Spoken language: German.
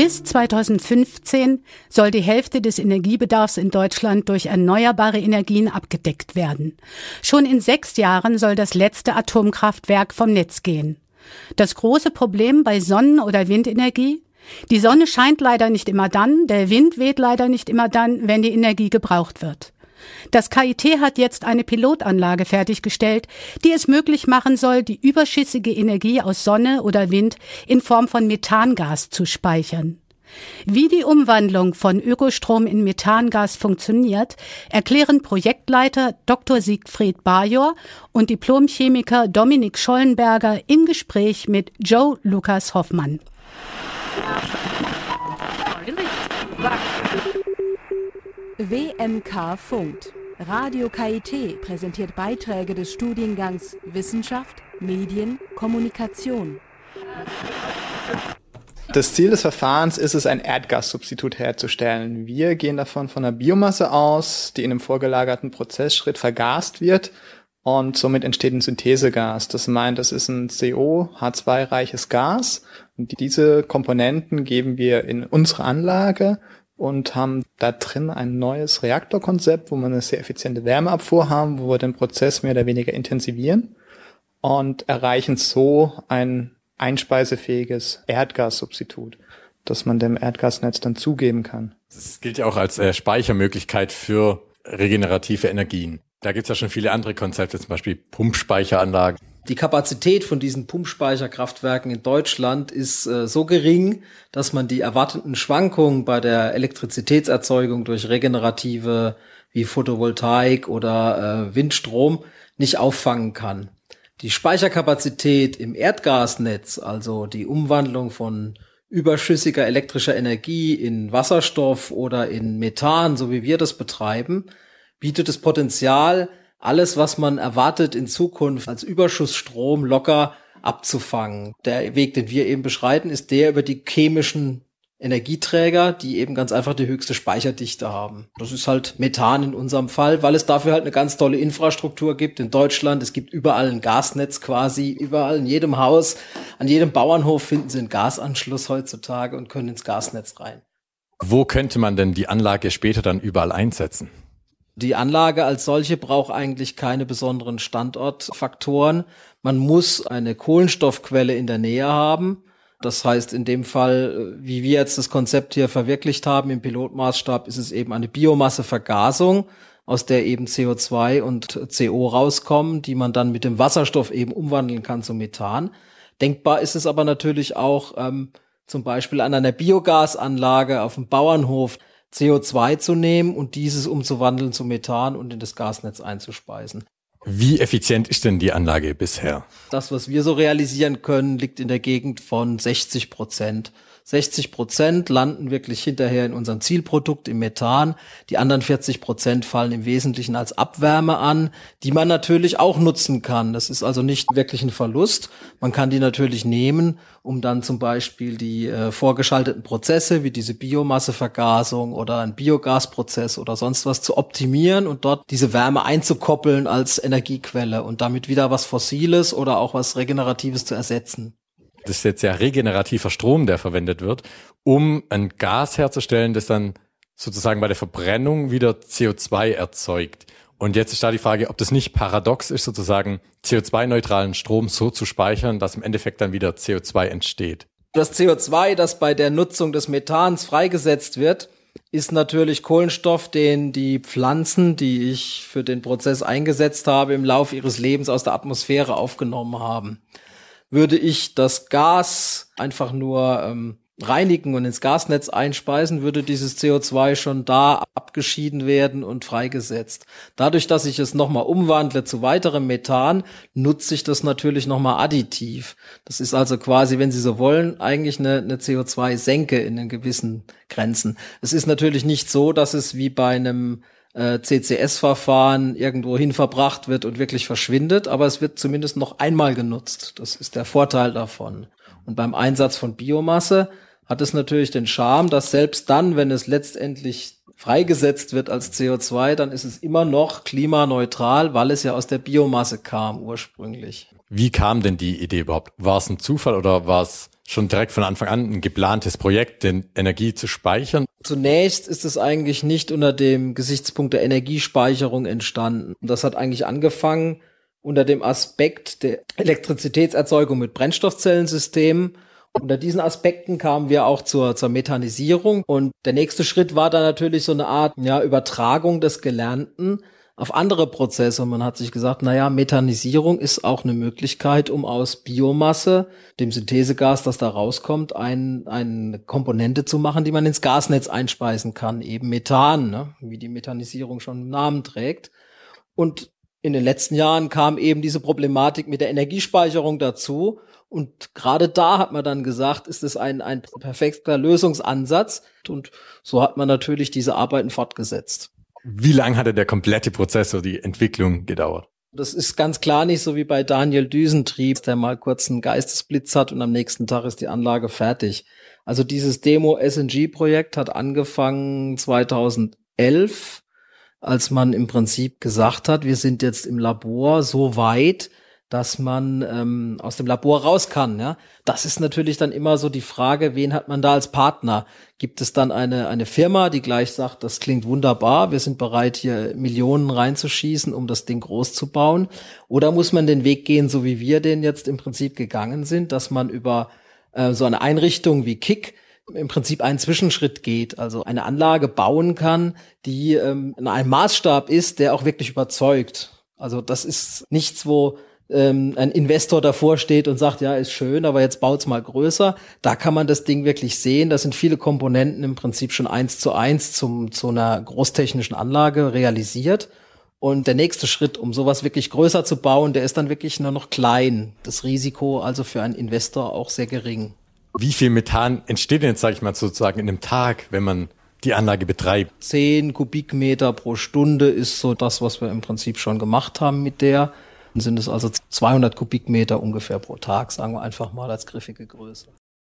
Bis 2015 soll die Hälfte des Energiebedarfs in Deutschland durch erneuerbare Energien abgedeckt werden. Schon in sechs Jahren soll das letzte Atomkraftwerk vom Netz gehen. Das große Problem bei Sonnen- oder Windenergie? Die Sonne scheint leider nicht immer dann, der Wind weht leider nicht immer dann, wenn die Energie gebraucht wird. Das KIT hat jetzt eine Pilotanlage fertiggestellt, die es möglich machen soll, die überschüssige Energie aus Sonne oder Wind in Form von Methangas zu speichern. Wie die Umwandlung von Ökostrom in Methangas funktioniert, erklären Projektleiter Dr. Siegfried Bajor und Diplomchemiker Dominik Schollenberger im Gespräch mit Joe Lukas Hoffmann. WMK funkt. Radio KIT präsentiert Beiträge des Studiengangs Wissenschaft, Medien, Kommunikation. Das Ziel des Verfahrens ist es, ein Erdgassubstitut herzustellen. Wir gehen davon von einer Biomasse aus, die in einem vorgelagerten Prozessschritt vergast wird und somit entsteht ein Synthesegas. Das meint, das ist ein CO, H2-reiches Gas und diese Komponenten geben wir in unsere Anlage und haben da drin ein neues Reaktorkonzept, wo wir eine sehr effiziente Wärmeabfuhr haben, wo wir den Prozess mehr oder weniger intensivieren und erreichen so ein einspeisefähiges Erdgassubstitut, das man dem Erdgasnetz dann zugeben kann. Das gilt ja auch als äh, Speichermöglichkeit für regenerative Energien. Da gibt's ja schon viele andere Konzepte, zum Beispiel Pumpspeicheranlagen. Die Kapazität von diesen Pumpspeicherkraftwerken in Deutschland ist äh, so gering, dass man die erwarteten Schwankungen bei der Elektrizitätserzeugung durch regenerative wie Photovoltaik oder äh, Windstrom nicht auffangen kann. Die Speicherkapazität im Erdgasnetz, also die Umwandlung von überschüssiger elektrischer Energie in Wasserstoff oder in Methan, so wie wir das betreiben, bietet das Potenzial, alles, was man erwartet in Zukunft als Überschussstrom locker abzufangen. Der Weg, den wir eben beschreiten, ist der über die chemischen Energieträger, die eben ganz einfach die höchste Speicherdichte haben. Das ist halt Methan in unserem Fall, weil es dafür halt eine ganz tolle Infrastruktur gibt in Deutschland. Es gibt überall ein Gasnetz quasi, überall in jedem Haus, an jedem Bauernhof finden sie einen Gasanschluss heutzutage und können ins Gasnetz rein. Wo könnte man denn die Anlage später dann überall einsetzen? Die Anlage als solche braucht eigentlich keine besonderen Standortfaktoren. Man muss eine Kohlenstoffquelle in der Nähe haben. Das heißt, in dem Fall, wie wir jetzt das Konzept hier verwirklicht haben im Pilotmaßstab, ist es eben eine Biomassevergasung, aus der eben CO2 und CO rauskommen, die man dann mit dem Wasserstoff eben umwandeln kann zu Methan. Denkbar ist es aber natürlich auch ähm, zum Beispiel an einer Biogasanlage auf dem Bauernhof, CO2 zu nehmen und dieses umzuwandeln zu Methan und in das Gasnetz einzuspeisen. Wie effizient ist denn die Anlage bisher? Das, was wir so realisieren können, liegt in der Gegend von 60 Prozent. 60 Prozent landen wirklich hinterher in unserem Zielprodukt im Methan. Die anderen 40 Prozent fallen im Wesentlichen als Abwärme an, die man natürlich auch nutzen kann. Das ist also nicht wirklich ein Verlust. Man kann die natürlich nehmen, um dann zum Beispiel die äh, vorgeschalteten Prozesse wie diese Biomassevergasung oder ein Biogasprozess oder sonst was zu optimieren und dort diese Wärme einzukoppeln als Energiequelle und damit wieder was Fossiles oder auch was Regeneratives zu ersetzen das ist jetzt ja regenerativer Strom, der verwendet wird, um ein Gas herzustellen, das dann sozusagen bei der Verbrennung wieder CO2 erzeugt. Und jetzt ist da die Frage, ob das nicht paradox ist, sozusagen CO2-neutralen Strom so zu speichern, dass im Endeffekt dann wieder CO2 entsteht. Das CO2, das bei der Nutzung des Methans freigesetzt wird, ist natürlich Kohlenstoff, den die Pflanzen, die ich für den Prozess eingesetzt habe, im Laufe ihres Lebens aus der Atmosphäre aufgenommen haben würde ich das Gas einfach nur ähm, reinigen und ins Gasnetz einspeisen, würde dieses CO2 schon da abgeschieden werden und freigesetzt. Dadurch, dass ich es nochmal umwandle zu weiterem Methan, nutze ich das natürlich nochmal additiv. Das ist also quasi, wenn Sie so wollen, eigentlich eine, eine CO2-Senke in den gewissen Grenzen. Es ist natürlich nicht so, dass es wie bei einem äh, CCS-Verfahren irgendwo hin verbracht wird und wirklich verschwindet, aber es wird zumindest noch einmal genutzt. Das ist der Vorteil davon. Und beim Einsatz von Biomasse hat es natürlich den Charme, dass selbst dann, wenn es letztendlich freigesetzt wird als CO2, dann ist es immer noch klimaneutral, weil es ja aus der Biomasse kam ursprünglich. Wie kam denn die Idee überhaupt? War es ein Zufall oder war es schon direkt von Anfang an ein geplantes Projekt, den Energie zu speichern? Zunächst ist es eigentlich nicht unter dem Gesichtspunkt der Energiespeicherung entstanden. Das hat eigentlich angefangen unter dem Aspekt der Elektrizitätserzeugung mit Brennstoffzellensystemen. Unter diesen Aspekten kamen wir auch zur, zur Methanisierung. Und der nächste Schritt war dann natürlich so eine Art ja, Übertragung des Gelernten auf andere Prozesse. Und man hat sich gesagt, naja, Methanisierung ist auch eine Möglichkeit, um aus Biomasse, dem Synthesegas, das da rauskommt, ein, eine Komponente zu machen, die man ins Gasnetz einspeisen kann, eben Methan, ne? wie die Methanisierung schon im Namen trägt. Und in den letzten Jahren kam eben diese Problematik mit der Energiespeicherung dazu. Und gerade da hat man dann gesagt, ist es ein, ein perfekter Lösungsansatz. Und so hat man natürlich diese Arbeiten fortgesetzt. Wie lang hatte der komplette Prozess, so die Entwicklung gedauert? Das ist ganz klar nicht so wie bei Daniel Düsentrieb, der mal kurz einen Geistesblitz hat und am nächsten Tag ist die Anlage fertig. Also dieses Demo SNG Projekt hat angefangen 2011, als man im Prinzip gesagt hat, wir sind jetzt im Labor so weit, dass man ähm, aus dem Labor raus kann. Ja, das ist natürlich dann immer so die Frage, wen hat man da als Partner? Gibt es dann eine eine Firma, die gleich sagt, das klingt wunderbar, wir sind bereit hier Millionen reinzuschießen, um das Ding groß zu bauen? Oder muss man den Weg gehen, so wie wir den jetzt im Prinzip gegangen sind, dass man über äh, so eine Einrichtung wie Kick im Prinzip einen Zwischenschritt geht, also eine Anlage bauen kann, die ähm, ein Maßstab ist, der auch wirklich überzeugt. Also das ist nichts, wo ähm, ein Investor davor steht und sagt, ja, ist schön, aber jetzt baut's mal größer. Da kann man das Ding wirklich sehen. Da sind viele Komponenten im Prinzip schon eins zu eins zum, zu einer großtechnischen Anlage realisiert. Und der nächste Schritt, um sowas wirklich größer zu bauen, der ist dann wirklich nur noch klein. Das Risiko also für einen Investor auch sehr gering. Wie viel Methan entsteht denn jetzt, sage ich mal, sozusagen in einem Tag, wenn man die Anlage betreibt? Zehn Kubikmeter pro Stunde ist so das, was wir im Prinzip schon gemacht haben mit der sind es also 200 Kubikmeter ungefähr pro Tag, sagen wir einfach mal als griffige Größe.